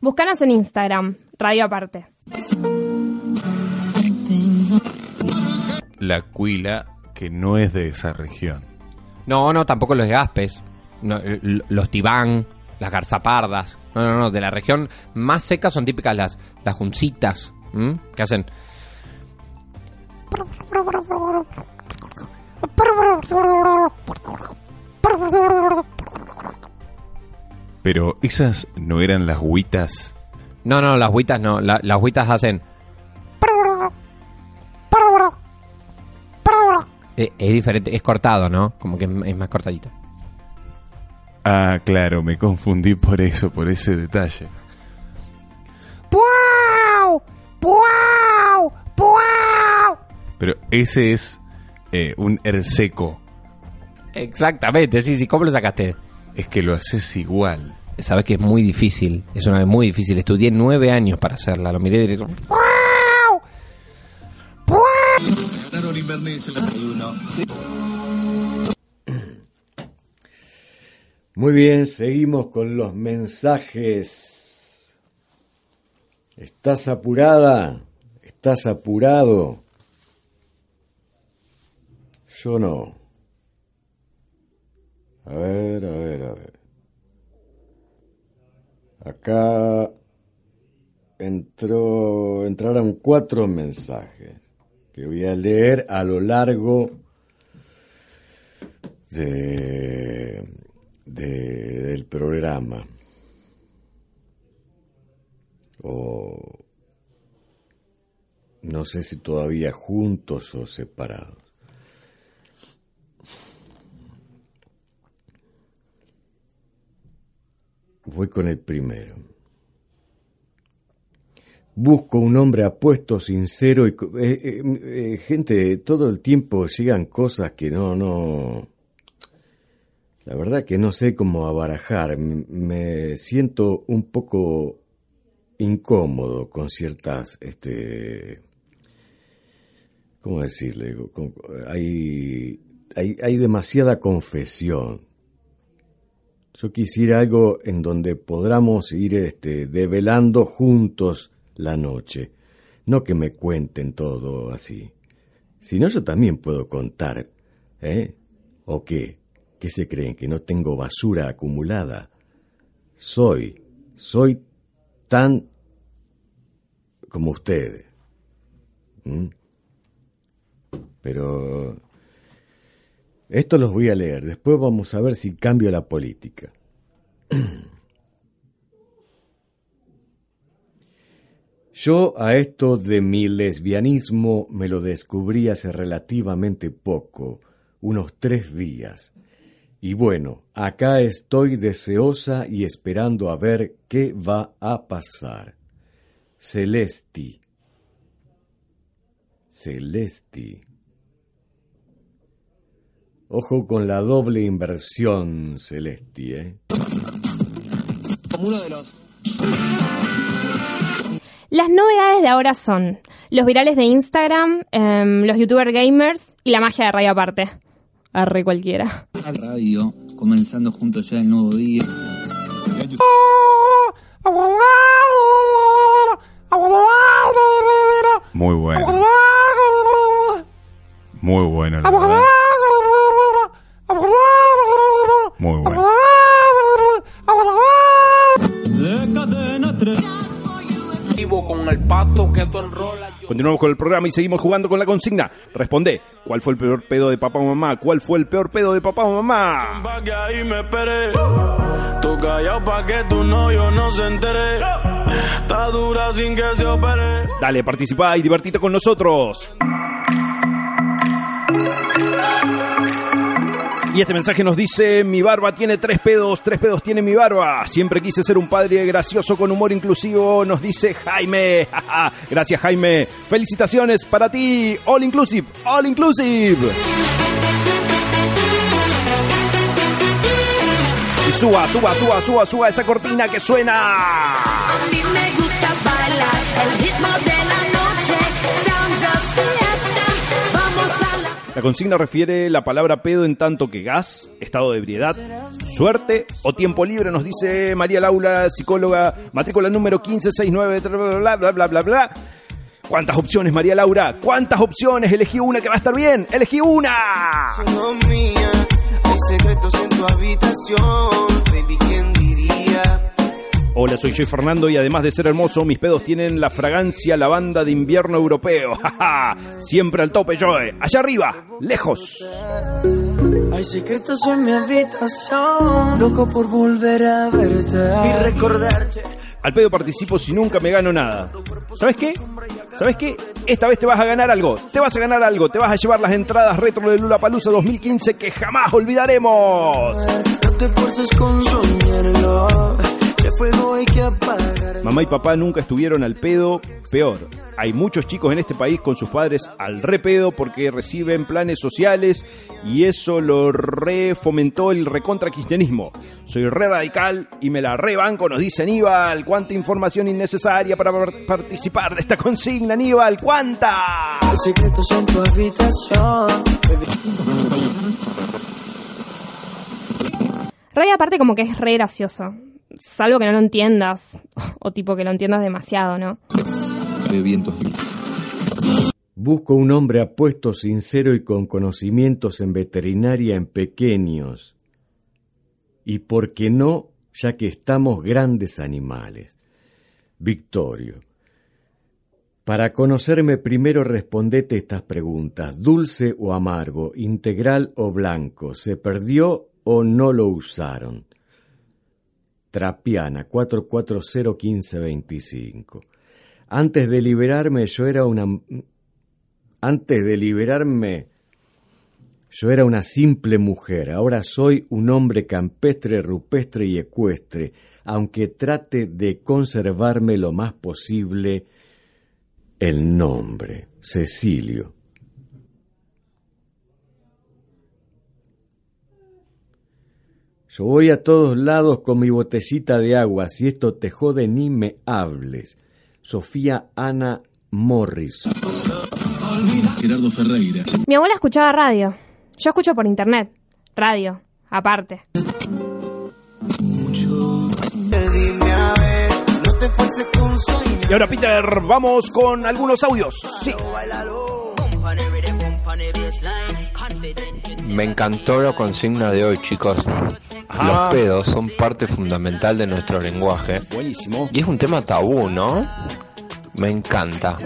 S9: Búscanos en Instagram, Radio Aparte.
S10: La cuila que no es de esa región.
S2: No, no, tampoco los gaspes. No, l- los tibán, las garzapardas. No, no, no. De la región más seca son típicas las, las juncitas. ¿m? Que hacen.
S10: Pero esas no eran las huitas.
S2: No, no, las huitas no. La- las huitas hacen. Eh, es diferente, es cortado, ¿no? Como que es, es más cortadito.
S10: Ah, claro, me confundí por eso, por ese detalle.
S15: ¡Puau! ¡Puau! ¡Puau!
S10: Pero ese es eh, un erseco.
S2: Exactamente, sí, sí. ¿Cómo lo sacaste?
S10: Es que lo haces igual.
S2: Sabes que es muy difícil. Es una vez muy difícil. Estudié nueve años para hacerla. Lo miré directo.
S8: Muy bien, seguimos con los mensajes. ¿Estás apurada? ¿Estás apurado? Yo no. A ver, a ver, a ver. Acá entró, entraron cuatro mensajes que voy a leer a lo largo de, de- del programa. O no sé si todavía juntos o separados. Con el primero. Busco un hombre apuesto, sincero y... eh, eh, eh, gente, todo el tiempo llegan cosas que no, no... La verdad que no sé cómo abarajar. Me siento un poco incómodo con ciertas, este... ¿Cómo decirle? Hay, hay, hay demasiada confesión. Yo quisiera algo en donde podamos ir este, develando juntos la noche. No que me cuenten todo así. Si no, yo también puedo contar. ¿Eh? ¿O qué? ¿Qué se creen? ¿Que no tengo basura acumulada? Soy, soy tan como ustedes. Pero esto los voy a leer. Después vamos a ver si cambio la política. Yo a esto de mi lesbianismo me lo descubrí hace relativamente poco, unos tres días. Y bueno, acá estoy deseosa y esperando a ver qué va a pasar. Celesti. Celesti. Ojo con la doble inversión, Celesti, ¿eh?
S13: Como uno de los.
S9: Las novedades de ahora son los virales de Instagram, em, los youtuber gamers y la magia de radio aparte. Arre cualquiera.
S14: Radio, comenzando juntos ya el nuevo día.
S10: Muy bueno. Muy bueno, la verdad.
S16: Con el pato que tú enrolas.
S4: Continuamos con el programa y seguimos jugando con la consigna. Responde, ¿cuál fue el peor pedo de papá o mamá? ¿Cuál fue el peor pedo de papá o mamá?
S16: Pa' que ahí me esperé. Tú callado pa' que tu novio no se entere. Está dura sin que se opere.
S4: Dale, participa y divertite con nosotros. Y este mensaje nos dice, mi barba tiene tres pedos, tres pedos tiene mi barba. Siempre quise ser un padre gracioso con humor inclusivo, nos dice Jaime. Gracias Jaime. Felicitaciones para ti. All inclusive, all inclusive. Y suba, suba, suba, suba, suba esa cortina que suena.
S15: A mí me gusta bailar el ritmo de La
S4: consigna refiere la palabra pedo en tanto que gas, estado de ebriedad, suerte o tiempo libre, nos dice María Laura, psicóloga, matrícula número 1569, bla, bla, bla, bla, bla. ¿Cuántas opciones, María Laura? ¿Cuántas opciones? Elegí una que va a estar bien. ¡Elegí una!
S11: Son mía, hay secretos en tu habitación.
S4: Hola, soy Joy Fernando y además de ser hermoso, mis pedos tienen la fragancia lavanda de invierno europeo. ¡Ja, Siempre al tope, Joy. Allá arriba, lejos.
S11: Hay secretos en mi habitación, loco por volver a verte y recordarte.
S4: Al pedo participo si nunca me gano nada. ¿Sabes qué? ¿Sabes qué? Esta vez te vas a ganar algo. Te vas a ganar algo. Te vas a llevar las entradas retro de Lula Palusa 2015 que jamás olvidaremos.
S11: No te con soñarlo, fuego hay que apagar.
S4: Mamá y papá nunca estuvieron al pedo, peor. Hay muchos chicos en este país con sus padres al re pedo porque reciben planes sociales y eso lo re fomentó el recontra kirchnerismo. Soy re radical y me la rebanco, nos dice Aníbal. ¿Cuánta información innecesaria para par- participar de esta consigna, Aníbal? ¿Cuánta?
S11: Secretos en tu habitación.
S9: Ray aparte como que es re gracioso. Salvo que no lo entiendas. O tipo que lo entiendas demasiado, ¿no?
S25: De vientos.
S8: Busco un hombre apuesto, sincero y con conocimientos en veterinaria en pequeños. Y por qué no, ya que estamos grandes animales. Victorio. Para conocerme primero respondete estas preguntas. ¿Dulce o amargo? ¿Integral o blanco? ¿Se perdió o no lo usaron? Trapiana 4401525. Antes de liberarme yo era una antes de liberarme yo era una simple mujer, ahora soy un hombre campestre, rupestre y ecuestre, aunque trate de conservarme lo más posible el nombre, Cecilio. Yo voy a todos lados con mi botellita de agua, si esto te jode ni me hables. Sofía Ana Morris.
S25: Gerardo Ferreira.
S9: Mi abuela escuchaba radio. Yo escucho por internet. Radio. Aparte.
S4: Y ahora, Peter, vamos con algunos audios. Sí.
S28: Me encantó la consigna de hoy, chicos.
S4: Ajá.
S28: Los pedos son parte fundamental de nuestro lenguaje.
S4: Buenísimo.
S28: Y es un tema tabú, ¿no? Me encanta.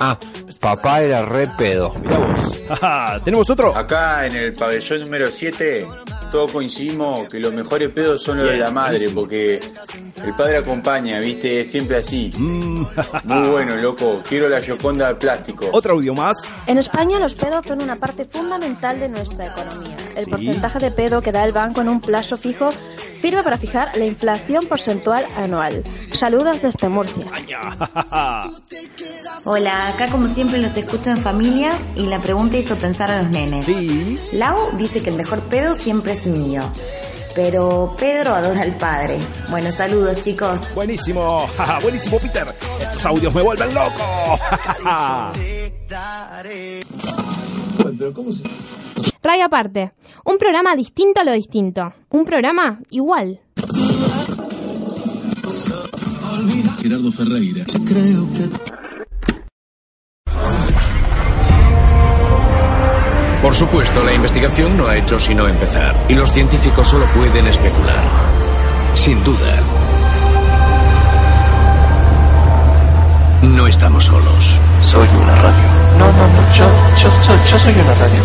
S28: Ah, papá era re pedo.
S4: ¿Tenemos otro?
S29: Acá en el pabellón número 7 todos coincidimos que los mejores pedos son los de la madre
S4: buenísimo.
S29: porque el padre acompaña, viste, siempre así.
S4: Mm.
S29: Muy bueno, loco. Quiero la Yoconda de plástico.
S4: Otro audio más.
S30: En España los pedos son una parte fundamental de nuestra economía. El
S4: Sí.
S30: porcentaje de pedo que da el banco en un plazo fijo sirve para fijar la inflación porcentual anual. Saludos desde Murcia.
S31: Hola, acá como siempre los escucho en familia y la pregunta hizo pensar a los nenes. Lau dice que el mejor pedo siempre es mío. Pero Pedro adora al padre. Bueno, saludos chicos.
S4: Buenísimo, buenísimo Peter. Estos audios me vuelven loco.
S13: Pero ¿cómo se...?
S9: Radio aparte. Un programa distinto a lo distinto. Un programa igual.
S25: Gerardo Ferreira.
S11: Creo que
S32: Por supuesto, la investigación no ha hecho sino empezar, y los científicos solo pueden especular. Sin duda. No estamos solos.
S11: soy una radio. No, no, no, yo, yo, soy- yo soy una radio.